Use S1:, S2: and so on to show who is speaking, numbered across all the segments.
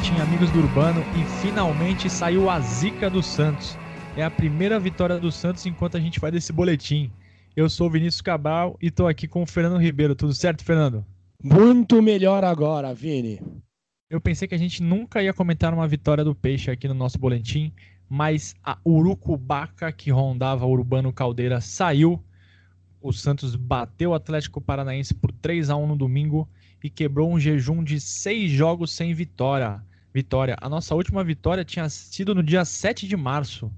S1: boletim Amigos do Urbano e finalmente saiu a zica do Santos. É a primeira vitória do Santos enquanto a gente faz esse boletim. Eu sou o Vinícius Cabral e estou aqui com o Fernando Ribeiro. Tudo certo, Fernando?
S2: Muito melhor agora, Vini.
S1: Eu pensei que a gente nunca ia comentar uma vitória do Peixe aqui no nosso boletim, mas a Urucubaca que rondava Urbano Caldeira saiu. O Santos bateu o Atlético Paranaense por 3 a 1 no domingo e quebrou um jejum de seis jogos sem vitória. Vitória. A nossa última vitória tinha sido no dia 7 de março,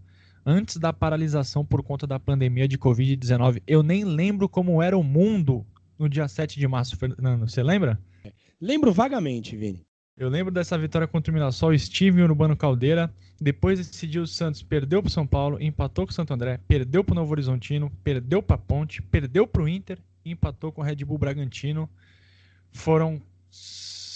S1: antes da paralisação por conta da pandemia de Covid-19. Eu nem lembro como era o mundo no dia 7 de março, Fernando. Você lembra?
S2: Lembro vagamente, Vini.
S1: Eu lembro dessa vitória contra o Mirassol, Steve e Urbano Caldeira. Depois desse dia, o Santos perdeu para o São Paulo, empatou com o Santo André, perdeu para o Novo Horizontino, perdeu para a Ponte, perdeu para o Inter e empatou com o Red Bull Bragantino. Foram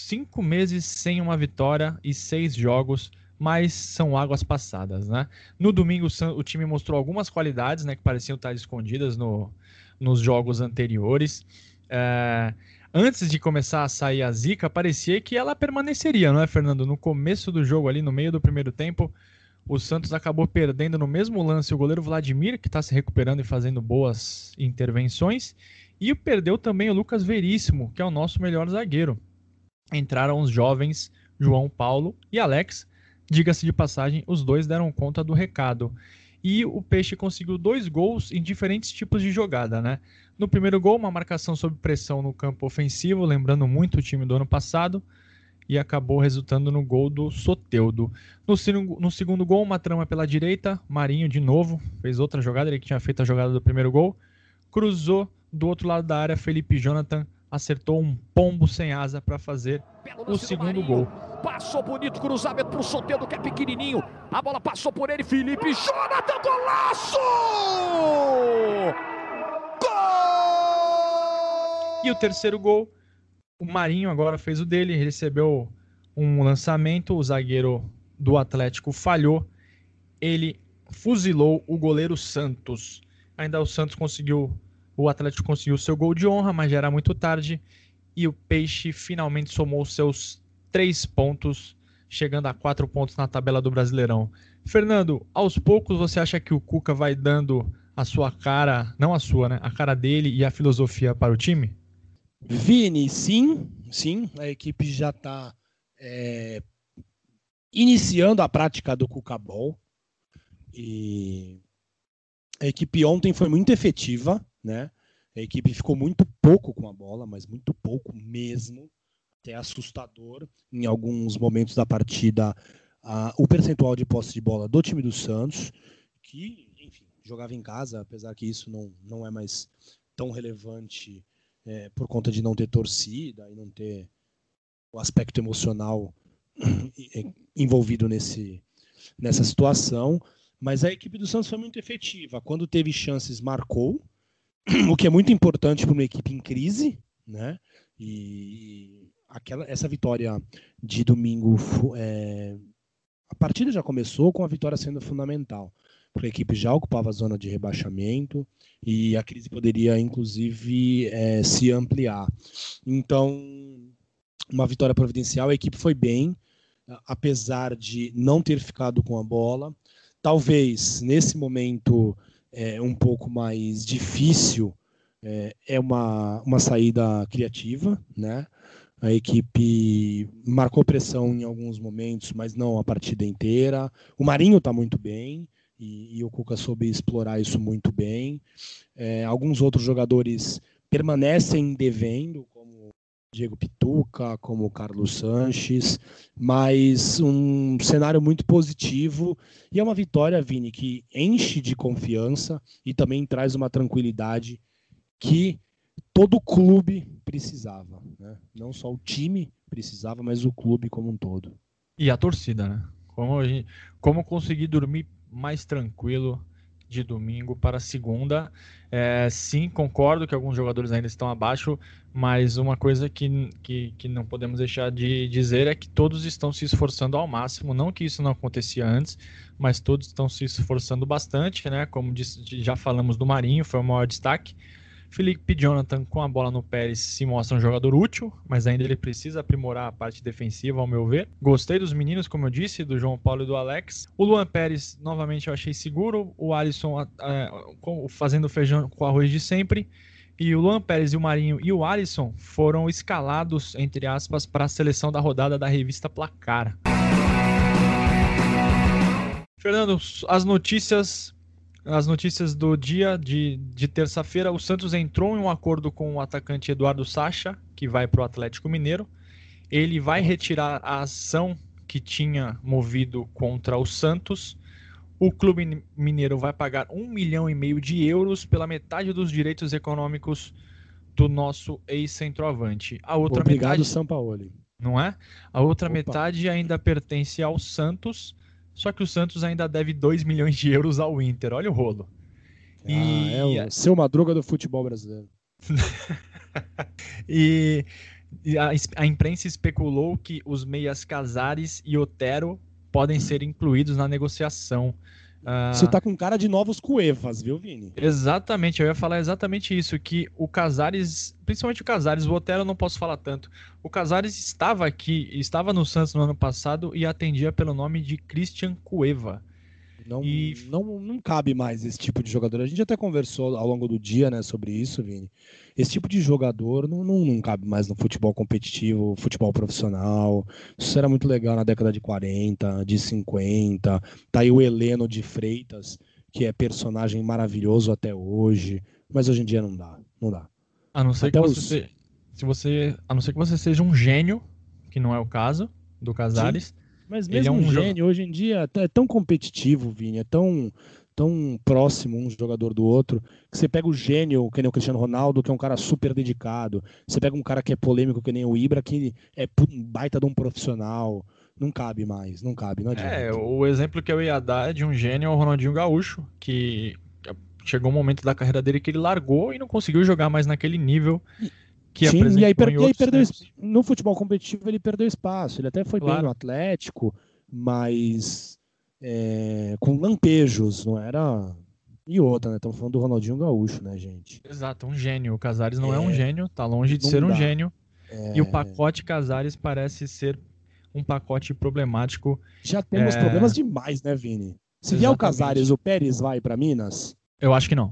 S1: cinco meses sem uma vitória e seis jogos, mas são águas passadas, né? No domingo o time mostrou algumas qualidades, né, que pareciam estar escondidas no, nos jogos anteriores. É, antes de começar a sair a zica, parecia que ela permaneceria, não é, Fernando? No começo do jogo ali, no meio do primeiro tempo, o Santos acabou perdendo no mesmo lance o goleiro Vladimir, que está se recuperando e fazendo boas intervenções, e perdeu também o Lucas Veríssimo, que é o nosso melhor zagueiro. Entraram os jovens João Paulo e Alex. Diga-se de passagem, os dois deram conta do recado. E o Peixe conseguiu dois gols em diferentes tipos de jogada, né? No primeiro gol, uma marcação sob pressão no campo ofensivo, lembrando muito o time do ano passado, e acabou resultando no gol do Soteudo. No, no segundo gol, uma trama pela direita, Marinho de novo, fez outra jogada, ele que tinha feito a jogada do primeiro gol, cruzou do outro lado da área, Felipe Jonathan acertou um pombo sem asa para fazer o segundo gol.
S3: Passou bonito, cruzamento pro Soteldo, que é pequenininho. A bola passou por ele, Felipe Jonathan, golaço!
S1: Gol! E o terceiro gol, o Marinho agora fez o dele, recebeu um lançamento, o zagueiro do Atlético falhou, ele fuzilou o goleiro Santos. Ainda o Santos conseguiu o Atlético conseguiu seu gol de honra, mas já era muito tarde. E o Peixe finalmente somou seus três pontos, chegando a quatro pontos na tabela do Brasileirão. Fernando, aos poucos você acha que o Cuca vai dando a sua cara, não a sua, né? A cara dele e a filosofia para o time?
S2: Vini, sim, sim. A equipe já está é, iniciando a prática do Cuca Ball. E a equipe ontem foi muito efetiva né? A equipe ficou muito pouco com a bola, mas muito pouco mesmo, até assustador em alguns momentos da partida o percentual de posse de bola do time do Santos, que, enfim, jogava em casa, apesar que isso não, não é mais tão relevante é, por conta de não ter torcida e não ter o aspecto emocional envolvido nesse, nessa situação. Mas a equipe do Santos foi muito efetiva. Quando teve chances, marcou o que é muito importante para uma equipe em crise, né? E aquela, essa vitória de domingo, é, a partida já começou com a vitória sendo fundamental, porque a equipe já ocupava a zona de rebaixamento e a crise poderia, inclusive, é, se ampliar. Então, uma vitória providencial, a equipe foi bem, apesar de não ter ficado com a bola. Talvez nesse momento é, um pouco mais difícil é, é uma, uma saída criativa, né? A equipe marcou pressão em alguns momentos, mas não a partida inteira. O Marinho está muito bem e, e, o Cuca soube explorar isso muito bem. É, alguns outros jogadores permanecem devendo, Diego Pituca, como Carlos Sanches, mas um cenário muito positivo e é uma vitória, Vini, que enche de confiança e também traz uma tranquilidade que todo clube precisava, né? Não só o time precisava, mas o clube como um todo.
S1: E a torcida, né? Como, gente, como conseguir dormir mais tranquilo de domingo para segunda. É, sim, concordo que alguns jogadores ainda estão abaixo, mas uma coisa que, que, que não podemos deixar de dizer é que todos estão se esforçando ao máximo. Não que isso não acontecia antes, mas todos estão se esforçando bastante, né? Como disse, já falamos do Marinho, foi o maior destaque. Felipe Jonathan com a bola no Pérez se mostra um jogador útil, mas ainda ele precisa aprimorar a parte defensiva, ao meu ver. Gostei dos meninos, como eu disse, do João Paulo e do Alex. O Luan Pérez, novamente, eu achei seguro. O Alisson é, fazendo feijão com arroz de sempre. E o Luan Pérez e o Marinho e o Alisson foram escalados, entre aspas, para a seleção da rodada da revista Placar. Fernando, as notícias as notícias do dia de, de terça-feira, o Santos entrou em um acordo com o atacante Eduardo Sacha, que vai para o Atlético Mineiro. Ele vai retirar a ação que tinha movido contra o Santos. O clube mineiro vai pagar um milhão e meio de euros pela metade dos direitos econômicos do nosso ex-centroavante. A outra
S2: Obrigado,
S1: metade,
S2: São Paulo.
S1: Não é? A outra
S2: Opa.
S1: metade ainda pertence ao Santos só que o Santos ainda deve 2 milhões de euros ao Inter. Olha o rolo.
S2: Ah, e... é o seu madruga do futebol brasileiro.
S1: e a, a, imprensa especulou que os meias Casares e Otero podem ser incluídos na negociação.
S2: Você uh, tá com cara de novos Cuevas, viu, Vini?
S1: Exatamente, eu ia falar exatamente isso, que o Casares, principalmente o Casares, o Otero eu não posso falar tanto. O Casares estava aqui, estava no Santos no ano passado e atendia pelo nome de Christian Cueva.
S2: Não, e... não, não cabe mais esse tipo de jogador. A gente até conversou ao longo do dia né, sobre isso, Vini. Esse tipo de jogador não, não, não cabe mais no futebol competitivo, futebol profissional. Isso era muito legal na década de 40, de 50. Tá aí o Heleno de Freitas, que é personagem maravilhoso até hoje. Mas hoje em dia não dá. Não dá.
S1: A não ser até que você, os... se você. A não ser que você seja um gênio, que não é o caso do Casares.
S2: Mas mesmo é um, um gênio, hoje em dia, é tão competitivo, Vini, é tão, tão próximo um jogador do outro, que você pega o gênio, que nem o Cristiano Ronaldo, que é um cara super dedicado, você pega um cara que é polêmico, que nem o Ibra, que é baita de um profissional, não cabe mais, não cabe, não adianta.
S1: É, o exemplo que eu ia dar é de um gênio é o Ronaldinho Gaúcho, que chegou um momento da carreira dele que ele largou e não conseguiu jogar mais naquele nível
S2: que Sim, e aí, per, e aí perdeu no futebol competitivo ele perdeu espaço. Ele até foi claro. bem no Atlético, mas é, com lampejos, não era. E outra, né? Estamos falando do Ronaldinho Gaúcho, né, gente?
S1: Exato, um gênio. O Casares não é, é um gênio, tá longe de ser dá. um gênio. É... E o pacote Casares parece ser um pacote problemático.
S2: Já temos é... problemas demais, né, Vini? Se vier o Casares, o Pérez vai para Minas?
S1: Eu acho que não.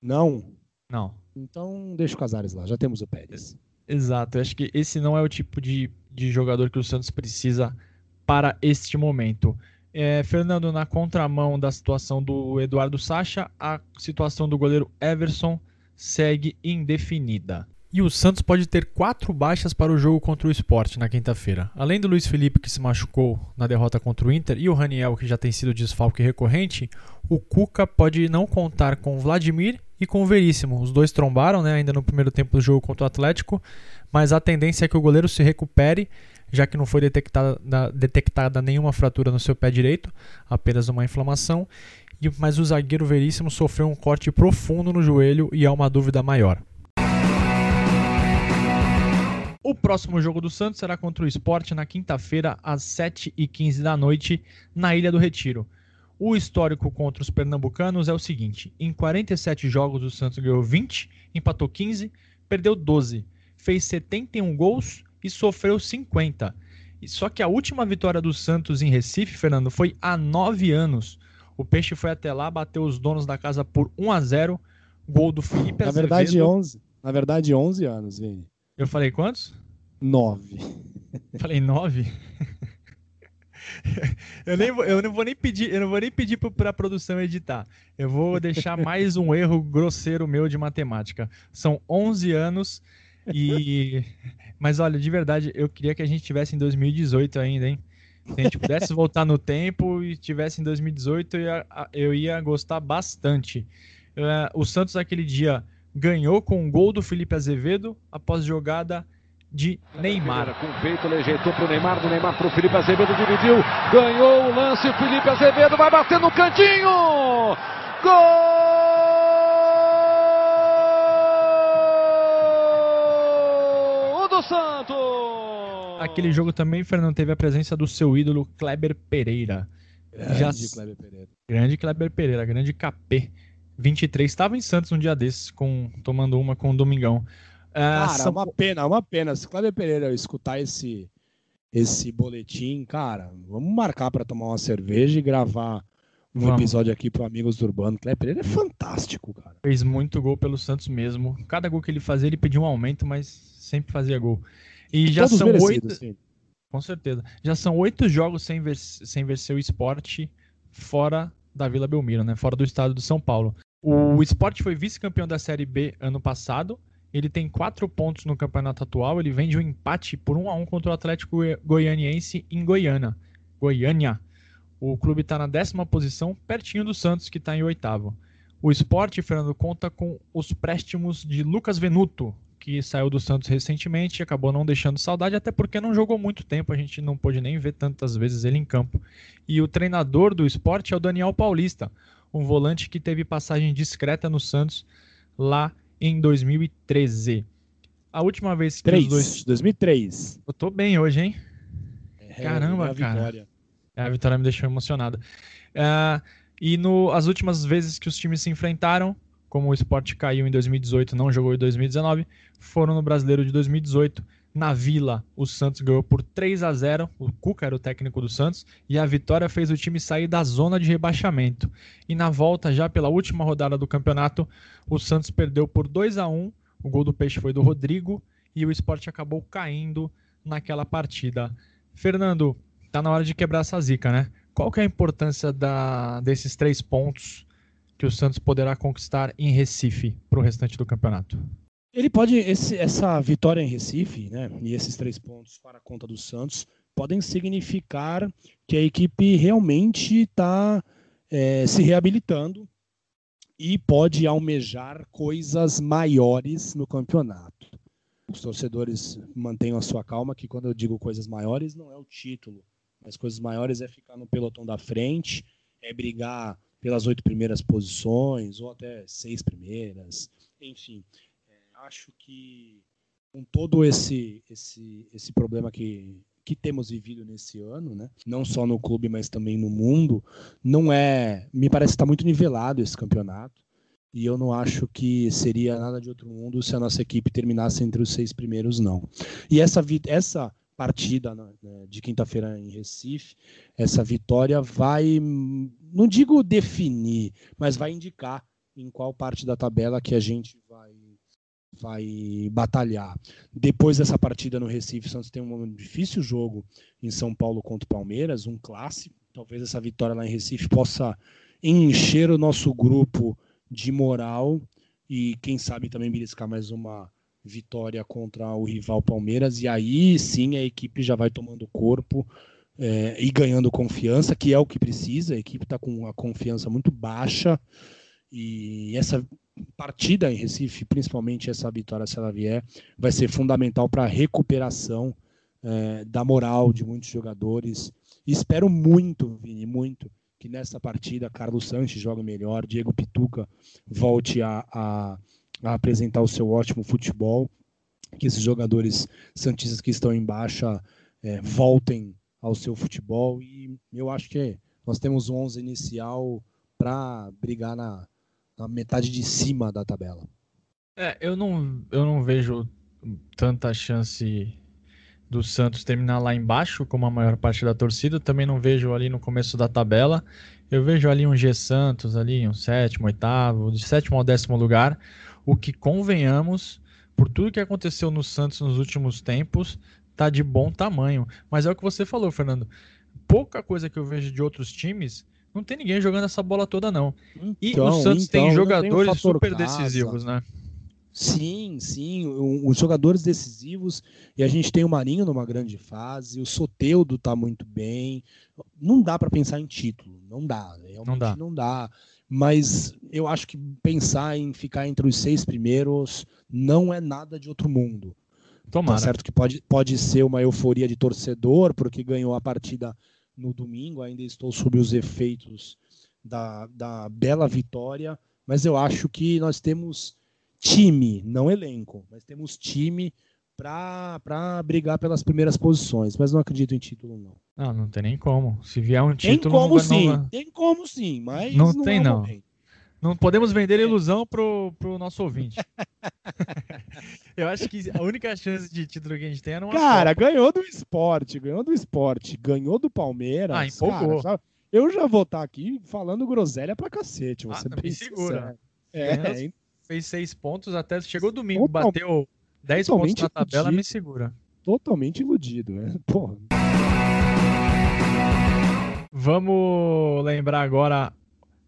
S2: Não?
S1: Não.
S2: Então deixa o Casares lá, já temos o Pérez.
S1: Exato, eu acho que esse não é o tipo de, de jogador que o Santos precisa para este momento. É, Fernando, na contramão da situação do Eduardo Sacha, a situação do goleiro Everson segue indefinida. E o Santos pode ter quatro baixas para o jogo contra o Sport na quinta-feira. Além do Luiz Felipe, que se machucou na derrota contra o Inter, e o Raniel, que já tem sido desfalque recorrente, o Cuca pode não contar com o Vladimir e com o Veríssimo. Os dois trombaram né, ainda no primeiro tempo do jogo contra o Atlético, mas a tendência é que o goleiro se recupere, já que não foi detectada, detectada nenhuma fratura no seu pé direito, apenas uma inflamação. Mas o zagueiro Veríssimo sofreu um corte profundo no joelho e há uma dúvida maior. O próximo jogo do Santos será contra o Sport na quinta-feira, às 7h15 da noite, na Ilha do Retiro. O histórico contra os pernambucanos é o seguinte: em 47 jogos, o Santos ganhou 20, empatou 15, perdeu 12, fez 71 gols e sofreu 50. Só que a última vitória do Santos em Recife, Fernando, foi há 9 anos. O Peixe foi até lá, bateu os donos da casa por 1 a 0 Gol do Felipe
S2: Na verdade, 11. Na verdade, 11 anos, Vini.
S1: Eu falei quantos?
S2: Nove.
S1: Falei nove? eu, nem, eu não vou nem pedir, eu não vou nem pedir para a produção editar. Eu vou deixar mais um erro grosseiro meu de matemática. São 11 anos e mas olha, de verdade, eu queria que a gente tivesse em 2018 ainda, hein? Se a gente pudesse voltar no tempo e tivesse em 2018, eu ia, eu ia gostar bastante. Uh, o Santos naquele dia ganhou com um gol do Felipe Azevedo após jogada de Neymar.
S3: Com o peito, ele ajeitou para o Neymar, do Neymar para o Felipe Azevedo, dividiu, ganhou o lance, Felipe Azevedo vai bater no cantinho! Gol do Santos!
S1: Aquele jogo também, Fernando, teve a presença do seu ídolo Kleber Pereira.
S2: Grande Já... Kleber Pereira.
S1: Grande Kleber Pereira, grande capê. 23. Estava em Santos um dia desses, com, tomando uma com o Domingão.
S2: Uh, cara, São... uma pena, uma pena. Se Cláudio Pereira escutar esse, esse boletim, cara, vamos marcar para tomar uma cerveja e gravar um vamos. episódio aqui pro Amigos do Urbano. Cláudio Pereira é fantástico, cara.
S1: Fez muito gol pelo Santos mesmo. Cada gol que ele fazia, ele pedia um aumento, mas sempre fazia gol. E já Todos são oito. Sim. Com certeza. Já são oito jogos sem, ver... sem vencer o esporte fora da Vila Belmiro, né? Fora do estado de São Paulo. O esporte foi vice-campeão da Série B ano passado. Ele tem quatro pontos no campeonato atual. Ele vem de um empate por 1 a 1 contra o Atlético Goianiense em Goiânia. Goiânia. O clube está na décima posição, pertinho do Santos, que está em oitavo. O esporte, Fernando, conta com os préstimos de Lucas Venuto, que saiu do Santos recentemente e acabou não deixando saudade, até porque não jogou muito tempo, a gente não pôde nem ver tantas vezes ele em campo. E o treinador do esporte é o Daniel Paulista, um volante que teve passagem discreta no Santos lá em 2013. A última vez que
S2: 3, os dois. 2003.
S1: Eu tô bem hoje, hein? É, Caramba, é cara. Vitória. É, a vitória me deixou emocionado. Uh, e no, as últimas vezes que os times se enfrentaram, como o esporte caiu em 2018 não jogou em 2019, foram no Brasileiro de 2018. Na Vila, o Santos ganhou por 3 a 0. O Cuca era o técnico do Santos e a vitória fez o time sair da zona de rebaixamento. E na volta, já pela última rodada do campeonato, o Santos perdeu por 2 a 1. O gol do Peixe foi do Rodrigo e o esporte acabou caindo naquela partida. Fernando, tá na hora de quebrar essa zica, né? Qual que é a importância da, desses três pontos que o Santos poderá conquistar em Recife para o restante do campeonato?
S2: Ele pode, esse, essa vitória em Recife, né, e esses três pontos para a conta do Santos, podem significar que a equipe realmente está é, se reabilitando e pode almejar coisas maiores no campeonato. Os torcedores mantenham a sua calma, que quando eu digo coisas maiores, não é o título, mas coisas maiores é ficar no pelotão da frente, é brigar pelas oito primeiras posições, ou até seis primeiras, enfim acho que com todo esse, esse, esse problema que, que temos vivido nesse ano, né? não só no clube, mas também no mundo, não é. Me parece que está muito nivelado esse campeonato. E eu não acho que seria nada de outro mundo se a nossa equipe terminasse entre os seis primeiros, não. E essa, essa partida né, de quinta-feira em Recife, essa vitória vai, não digo definir, mas vai indicar em qual parte da tabela que a gente vai batalhar. Depois dessa partida no Recife, o Santos tem um difícil jogo em São Paulo contra o Palmeiras, um clássico. Talvez essa vitória lá em Recife possa encher o nosso grupo de moral e quem sabe também beliscar mais uma vitória contra o rival Palmeiras e aí sim a equipe já vai tomando corpo é, e ganhando confiança, que é o que precisa. A equipe está com a confiança muito baixa e essa partida em Recife, principalmente essa vitória, se ela vier, vai ser fundamental para a recuperação é, da moral de muitos jogadores. E espero muito, Vini, muito, que nessa partida Carlos Sanches jogue melhor, Diego Pituca volte a, a, a apresentar o seu ótimo futebol, que esses jogadores santistas que estão em baixa é, voltem ao seu futebol. E eu acho que nós temos um 11 inicial para brigar na, na metade de cima da tabela.
S1: É, eu não, eu não vejo tanta chance do Santos terminar lá embaixo, como a maior parte da torcida. Também não vejo ali no começo da tabela. Eu vejo ali um G Santos, ali um sétimo, oitavo, de sétimo ao décimo lugar. O que convenhamos, por tudo que aconteceu no Santos nos últimos tempos, tá de bom tamanho. Mas é o que você falou, Fernando. Pouca coisa que eu vejo de outros times não tem ninguém jogando essa bola toda, não. Então, e o Santos então, tem jogadores tem super casa. decisivos, né?
S2: Sim, sim, os jogadores decisivos, e a gente tem o Marinho numa grande fase, o Soteudo tá muito bem. Não dá para pensar em título, não dá, realmente não dá. não dá. Mas eu acho que pensar em ficar entre os seis primeiros não é nada de outro mundo. Tomara. Tá certo que pode, pode ser uma euforia de torcedor, porque ganhou a partida no domingo, ainda estou sob os efeitos da, da bela vitória, mas eu acho que nós temos time, não elenco, mas temos time para brigar pelas primeiras posições, mas não acredito em título não.
S1: Não, não tem nem como. Se vier um título,
S2: tem como
S1: não
S2: sim, não... tem como sim, mas
S1: não, não tem é não. Momento. Não podemos vender ilusão pro, pro nosso ouvinte. eu acho que a única chance de título que a gente tem é numa
S2: Cara, Copa. ganhou do esporte, ganhou do esporte, ganhou do Palmeiras.
S1: Ah, empolgou.
S2: Cara, eu já vou estar tá aqui falando groselha pra cacete. Você
S1: ah, me segura. É, fez seis pontos, até chegou domingo, Total, bateu 10 pontos na tabela, iludido, me segura.
S2: Totalmente iludido, né? Porra.
S1: Vamos lembrar agora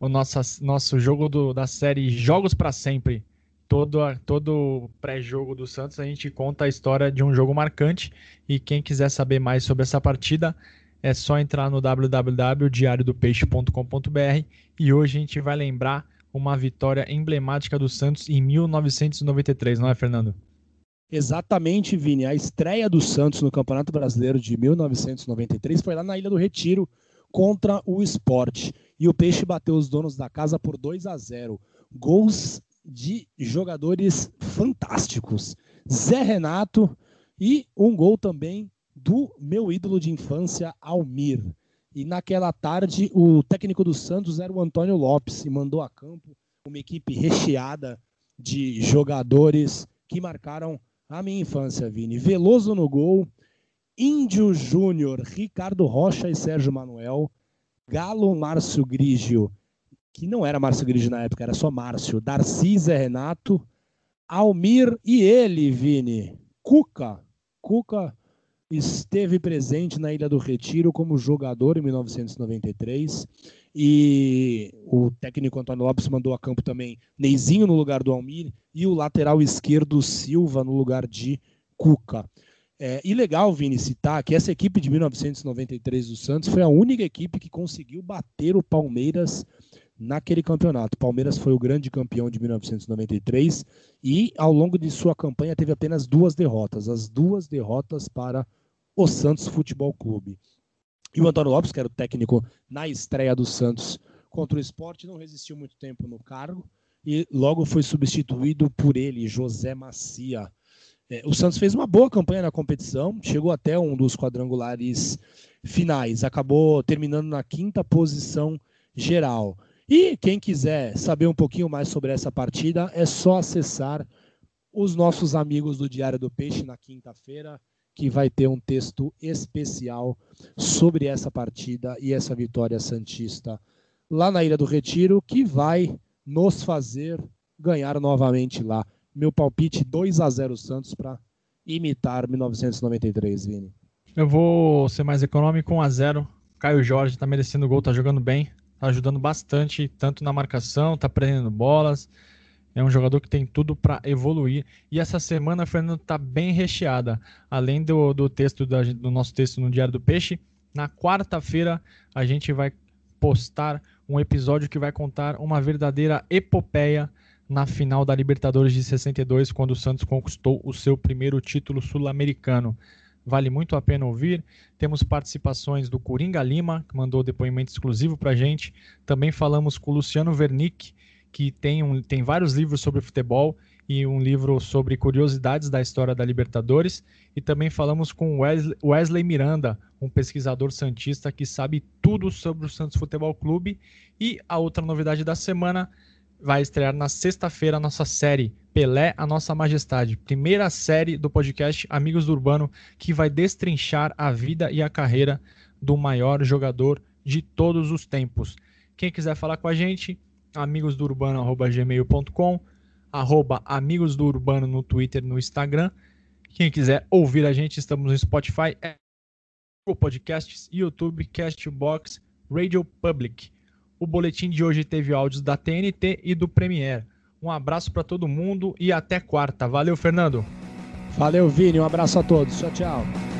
S1: o nosso, nosso jogo do, da série Jogos para Sempre. Todo, todo pré-jogo do Santos a gente conta a história de um jogo marcante e quem quiser saber mais sobre essa partida é só entrar no www.diariodopeixe.com.br e hoje a gente vai lembrar uma vitória emblemática do Santos em 1993, não é, Fernando?
S2: Exatamente, Vini. A estreia do Santos no Campeonato Brasileiro de 1993 foi lá na Ilha do Retiro contra o Esporte. E o Peixe bateu os donos da casa por 2 a 0. Gols de jogadores fantásticos. Zé Renato e um gol também do meu ídolo de infância, Almir. E naquela tarde, o técnico do Santos era o Antônio Lopes e mandou a campo uma equipe recheada de jogadores que marcaram a minha infância, Vini. Veloso no gol, Índio Júnior, Ricardo Rocha e Sérgio Manuel, Galo Márcio Grigio, que não era Márcio Grigio na época, era só Márcio, Darcy Zé Renato, Almir e ele, Vini, Cuca. Cuca esteve presente na Ilha do Retiro como jogador em 1993 e o técnico Antônio Lopes mandou a campo também Neizinho no lugar do Almir e o lateral esquerdo Silva no lugar de Cuca. É, e legal, Vini, citar que essa equipe de 1993 do Santos foi a única equipe que conseguiu bater o Palmeiras naquele campeonato. O Palmeiras foi o grande campeão de 1993 e, ao longo de sua campanha, teve apenas duas derrotas. As duas derrotas para o Santos Futebol Clube. E o Antônio Lopes, que era o técnico na estreia do Santos contra o esporte, não resistiu muito tempo no cargo e logo foi substituído por ele, José Macia. É, o Santos fez uma boa campanha na competição, chegou até um dos quadrangulares finais, acabou terminando na quinta posição geral. E quem quiser saber um pouquinho mais sobre essa partida, é só acessar os nossos amigos do Diário do Peixe na quinta-feira que vai ter um texto especial sobre essa partida e essa vitória santista lá na Ilha do Retiro, que vai nos fazer ganhar novamente lá. Meu palpite 2 a 0 Santos para imitar 1993, Vini.
S1: Eu vou ser mais econômico, 1 a 0. Caio Jorge está merecendo gol, está jogando bem, está ajudando bastante, tanto na marcação, está prendendo bolas. É um jogador que tem tudo para evoluir. E essa semana, Fernando, está bem recheada. Além do, do texto da, do nosso texto no Diário do Peixe, na quarta-feira a gente vai postar um episódio que vai contar uma verdadeira epopeia na final da Libertadores de 62, quando o Santos conquistou o seu primeiro título sul-americano. Vale muito a pena ouvir. Temos participações do Coringa Lima, que mandou depoimento exclusivo para a gente. Também falamos com o Luciano Vernick, que tem, um, tem vários livros sobre futebol e um livro sobre curiosidades da história da Libertadores. E também falamos com Wesley, Wesley Miranda, um pesquisador santista que sabe tudo sobre o Santos Futebol Clube. E a outra novidade da semana vai estrear na sexta-feira a nossa série Pelé, a Nossa Majestade, primeira série do podcast Amigos do Urbano, que vai destrinchar a vida e a carreira do maior jogador de todos os tempos. Quem quiser falar com a gente, amigosdourbano.gmail.com, arroba Amigos do Urbano no Twitter no Instagram. Quem quiser ouvir a gente, estamos no Spotify, Google Podcasts, YouTube, Castbox, Radio Public. O boletim de hoje teve áudios da TNT e do Premiere. Um abraço para todo mundo e até quarta. Valeu, Fernando.
S2: Valeu, Vini. Um abraço a todos. Tchau, tchau.